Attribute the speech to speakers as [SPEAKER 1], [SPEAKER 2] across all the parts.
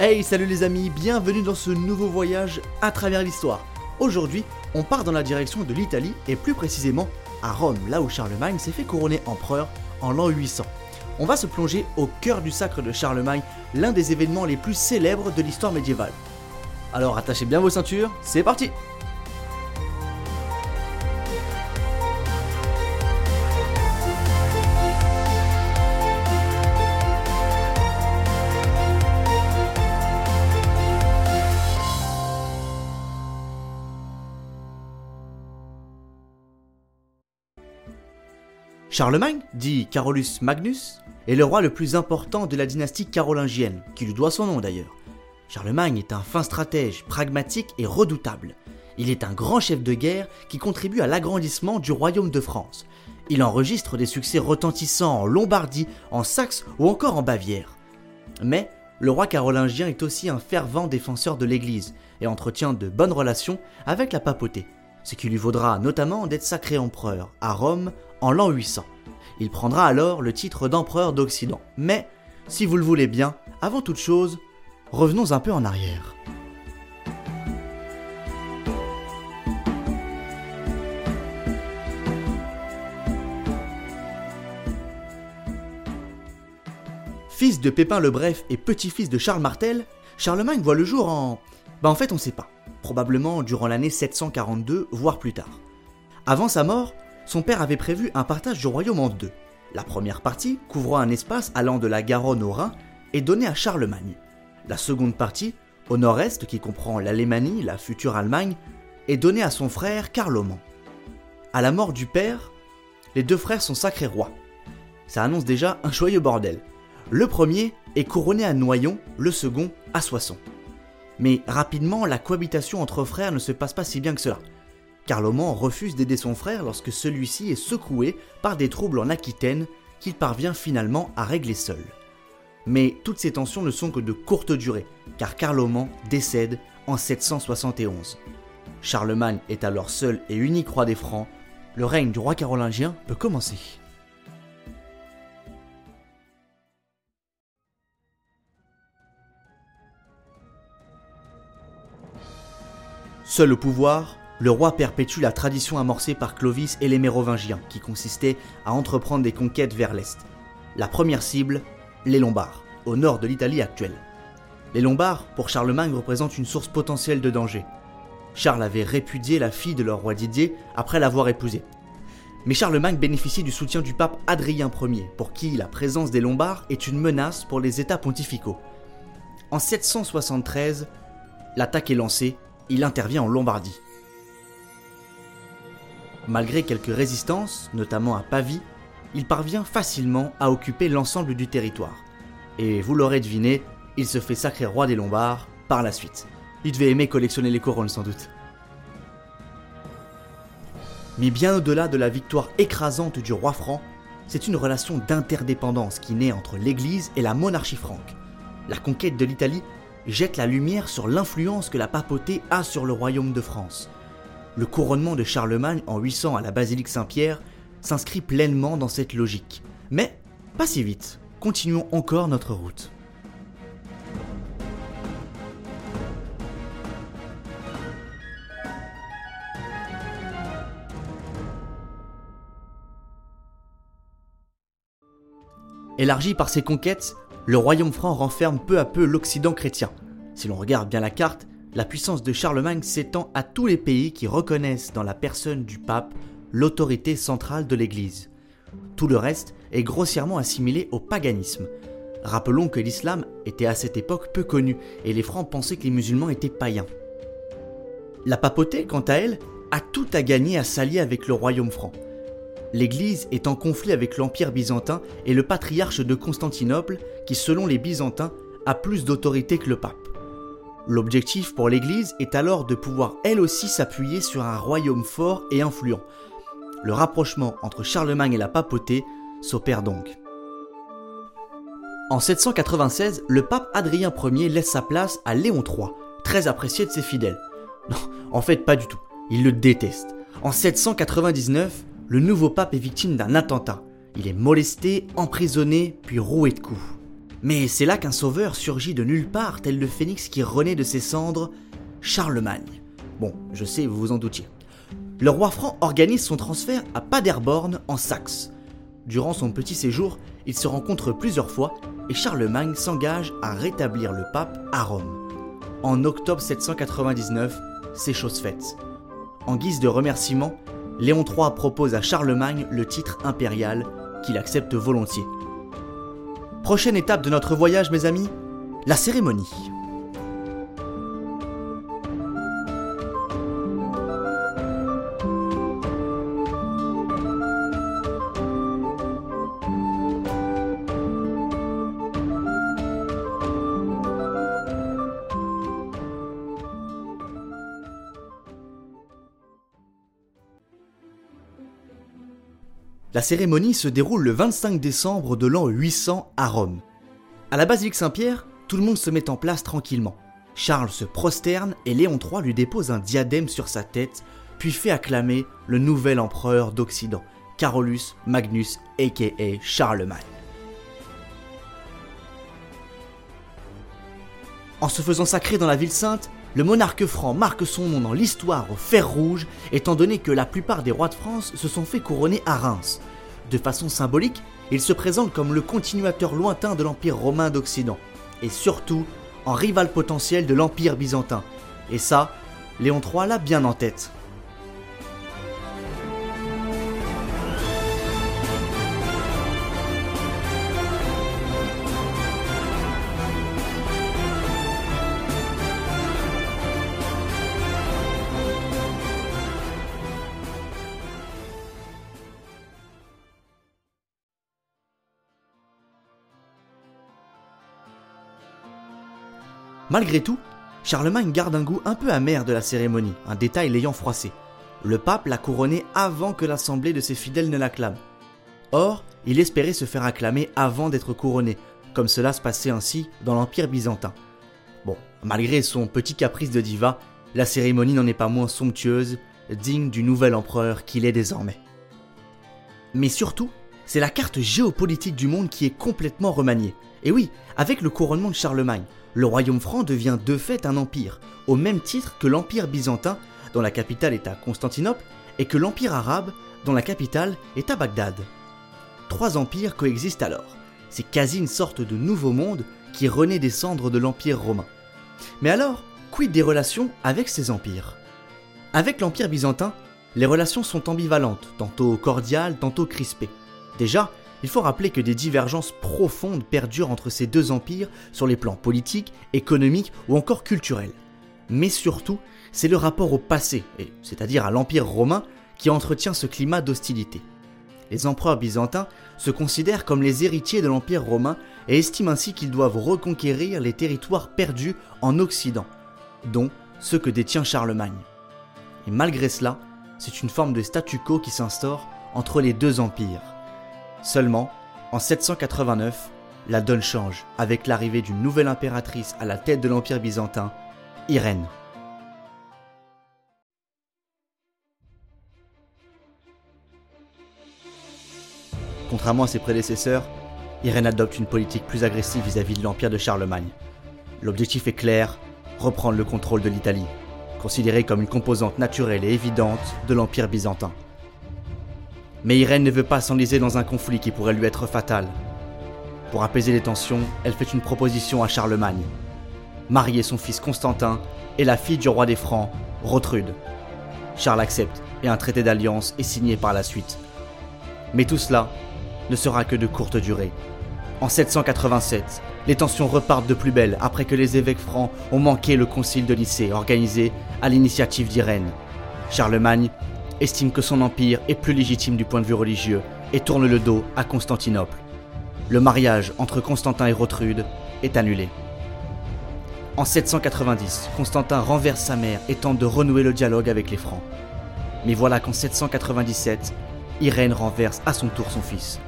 [SPEAKER 1] Hey, salut les amis, bienvenue dans ce nouveau voyage à travers l'histoire. Aujourd'hui, on part dans la direction de l'Italie et plus précisément à Rome, là où Charlemagne s'est fait couronner empereur en l'an 800. On va se plonger au cœur du sacre de Charlemagne, l'un des événements les plus célèbres de l'histoire médiévale. Alors attachez bien vos ceintures, c'est parti Charlemagne, dit Carolus Magnus, est le roi le plus important de la dynastie carolingienne, qui lui doit son nom d'ailleurs. Charlemagne est un fin stratège, pragmatique et redoutable. Il est un grand chef de guerre qui contribue à l'agrandissement du royaume de France. Il enregistre des succès retentissants en Lombardie, en Saxe ou encore en Bavière. Mais le roi carolingien est aussi un fervent défenseur de l'Église et entretient de bonnes relations avec la papauté, ce qui lui vaudra notamment d'être sacré empereur à Rome en l'an 800. Il prendra alors le titre d'empereur d'Occident. Mais, si vous le voulez bien, avant toute chose, revenons un peu en arrière. Fils de Pépin le Bref et petit-fils de Charles Martel, Charlemagne voit le jour en... Bah en fait on sait pas, probablement durant l'année 742, voire plus tard. Avant sa mort, son père avait prévu un partage du royaume en deux. La première partie, couvrant un espace allant de la Garonne au Rhin, est donnée à Charlemagne. La seconde partie, au nord-est, qui comprend l'Alémanie, la future Allemagne, est donnée à son frère Carloman. À la mort du père, les deux frères sont sacrés rois. Ça annonce déjà un joyeux bordel. Le premier est couronné à Noyon, le second à Soissons. Mais rapidement, la cohabitation entre frères ne se passe pas si bien que cela. Carloman refuse d'aider son frère lorsque celui-ci est secoué par des troubles en Aquitaine qu'il parvient finalement à régler seul. Mais toutes ces tensions ne sont que de courte durée, car Carloman décède en 771. Charlemagne est alors seul et unique roi des Francs, le règne du roi carolingien peut commencer. Seul au pouvoir, le roi perpétue la tradition amorcée par Clovis et les Mérovingiens, qui consistait à entreprendre des conquêtes vers l'est. La première cible, les Lombards, au nord de l'Italie actuelle. Les Lombards, pour Charlemagne, représentent une source potentielle de danger. Charles avait répudié la fille de leur roi Didier après l'avoir épousée. Mais Charlemagne bénéficie du soutien du pape Adrien Ier, pour qui la présence des Lombards est une menace pour les États pontificaux. En 773, l'attaque est lancée, il intervient en Lombardie. Malgré quelques résistances, notamment à Pavie, il parvient facilement à occuper l'ensemble du territoire. Et vous l'aurez deviné, il se fait sacré roi des Lombards par la suite. Il devait aimer collectionner les couronnes sans doute. Mais bien au-delà de la victoire écrasante du roi franc, c'est une relation d'interdépendance qui naît entre l'Église et la monarchie franque. La conquête de l'Italie jette la lumière sur l'influence que la papauté a sur le royaume de France le couronnement de Charlemagne en 800 à la basilique Saint-Pierre s'inscrit pleinement dans cette logique. Mais pas si vite, continuons encore notre route. Élargi par ses conquêtes, le royaume franc renferme peu à peu l'Occident chrétien. Si l'on regarde bien la carte, la puissance de Charlemagne s'étend à tous les pays qui reconnaissent dans la personne du pape l'autorité centrale de l'Église. Tout le reste est grossièrement assimilé au paganisme. Rappelons que l'islam était à cette époque peu connu et les Francs pensaient que les musulmans étaient païens. La papauté, quant à elle, a tout à gagner à s'allier avec le royaume franc. L'Église est en conflit avec l'Empire byzantin et le patriarche de Constantinople qui, selon les Byzantins, a plus d'autorité que le pape. L'objectif pour l'Église est alors de pouvoir elle aussi s'appuyer sur un royaume fort et influent. Le rapprochement entre Charlemagne et la papauté s'opère donc. En 796, le pape Adrien Ier laisse sa place à Léon III, très apprécié de ses fidèles. Non, en fait pas du tout, il le déteste. En 799, le nouveau pape est victime d'un attentat. Il est molesté, emprisonné, puis roué de coups. Mais c'est là qu'un sauveur surgit de nulle part, tel le phénix qui renaît de ses cendres, Charlemagne. Bon, je sais, vous vous en doutiez. Le roi franc organise son transfert à Paderborn en Saxe. Durant son petit séjour, ils se rencontrent plusieurs fois et Charlemagne s'engage à rétablir le pape à Rome. En octobre 799, c'est chose faite. En guise de remerciement, Léon III propose à Charlemagne le titre impérial qu'il accepte volontiers. Prochaine étape de notre voyage, mes amis, la cérémonie. La cérémonie se déroule le 25 décembre de l'an 800 à Rome. À la basilique Saint-Pierre, tout le monde se met en place tranquillement. Charles se prosterne et Léon III lui dépose un diadème sur sa tête, puis fait acclamer le nouvel empereur d'Occident, Carolus Magnus, aka Charlemagne. En se faisant sacrer dans la ville sainte, le monarque franc marque son nom dans l'histoire au fer rouge, étant donné que la plupart des rois de France se sont fait couronner à Reims. De façon symbolique, il se présente comme le continuateur lointain de l'Empire romain d'Occident, et surtout en rival potentiel de l'Empire byzantin. Et ça, Léon III l'a bien en tête. Malgré tout, Charlemagne garde un goût un peu amer de la cérémonie, un détail l'ayant froissé. Le pape l'a couronné avant que l'assemblée de ses fidèles ne l'acclame. Or, il espérait se faire acclamer avant d'être couronné, comme cela se passait ainsi dans l'Empire byzantin. Bon, malgré son petit caprice de diva, la cérémonie n'en est pas moins somptueuse, digne du nouvel empereur qu'il est désormais. Mais surtout, c'est la carte géopolitique du monde qui est complètement remaniée. Et oui, avec le couronnement de Charlemagne, le royaume franc devient de fait un empire, au même titre que l'empire byzantin, dont la capitale est à Constantinople, et que l'empire arabe, dont la capitale est à Bagdad. Trois empires coexistent alors. C'est quasi une sorte de nouveau monde qui renaît des cendres de l'empire romain. Mais alors, quid des relations avec ces empires? Avec l'empire byzantin, les relations sont ambivalentes, tantôt cordiales, tantôt crispées. Déjà, il faut rappeler que des divergences profondes perdurent entre ces deux empires sur les plans politiques, économiques ou encore culturels. Mais surtout, c'est le rapport au passé, c'est-à-dire à, l'Empire romain, qui entretient ce climat d'hostilité. Les empereurs byzantins se considèrent comme les héritiers de l'Empire romain et estiment ainsi qu'ils doivent reconquérir les territoires perdus en Occident, dont ceux que détient Charlemagne. Et malgré cela, c'est une forme de statu quo qui s'instaure entre les deux empires. Seulement, en 789, la donne change avec l'arrivée d'une nouvelle impératrice à la tête de l'Empire byzantin, Irène. Contrairement à ses prédécesseurs, Irène adopte une politique plus agressive vis-à-vis de l'Empire de Charlemagne. L'objectif est clair, reprendre le contrôle de l'Italie, considérée comme une composante naturelle et évidente de l'Empire byzantin. Mais Irène ne veut pas s'enliser dans un conflit qui pourrait lui être fatal. Pour apaiser les tensions, elle fait une proposition à Charlemagne. Marier son fils Constantin et la fille du roi des Francs, Rotrude. Charles accepte et un traité d'alliance est signé par la suite. Mais tout cela ne sera que de courte durée. En 787, les tensions repartent de plus belle après que les évêques francs ont manqué le concile de Nicée organisé à l'initiative d'Irène. Charlemagne estime que son empire est plus légitime du point de vue religieux et tourne le dos à Constantinople. Le mariage entre Constantin et Rotrude est annulé. En 790, Constantin renverse sa mère et tente de renouer le dialogue avec les Francs. Mais voilà qu'en 797, Irène renverse à son tour son fils.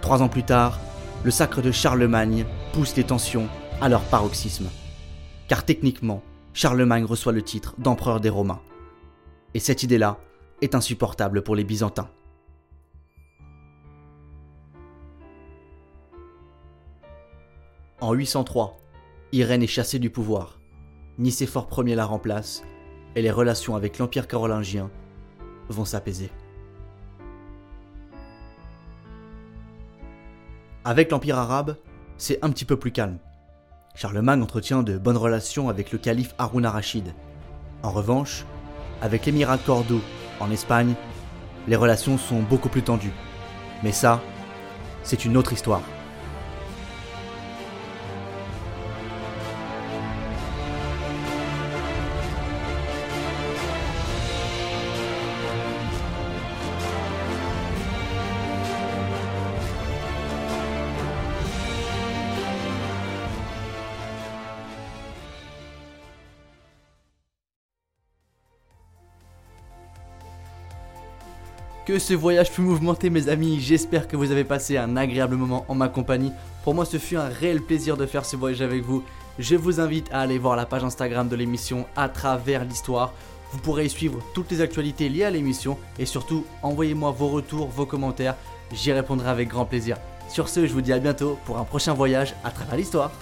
[SPEAKER 1] Trois ans plus tard, le sacre de Charlemagne pousse les tensions à leur paroxysme. Car techniquement, Charlemagne reçoit le titre d'empereur des Romains. Et cette idée-là est insupportable pour les Byzantins. En 803, Irène est chassée du pouvoir. Nicéphore Ier la remplace et les relations avec l'Empire carolingien vont s'apaiser. Avec l'Empire arabe, c'est un petit peu plus calme. Charlemagne entretient de bonnes relations avec le calife Harun al-Rachid. En revanche, avec l'émirat Cordoue, en Espagne, les relations sont beaucoup plus tendues. Mais ça, c'est une autre histoire. Que ce voyage fut mouvementé mes amis, j'espère que vous avez passé un agréable moment en ma compagnie. Pour moi ce fut un réel plaisir de faire ce voyage avec vous. Je vous invite à aller voir la page Instagram de l'émission à travers l'histoire. Vous pourrez y suivre toutes les actualités liées à l'émission et surtout envoyez-moi vos retours, vos commentaires, j'y répondrai avec grand plaisir. Sur ce, je vous dis à bientôt pour un prochain voyage à travers l'histoire.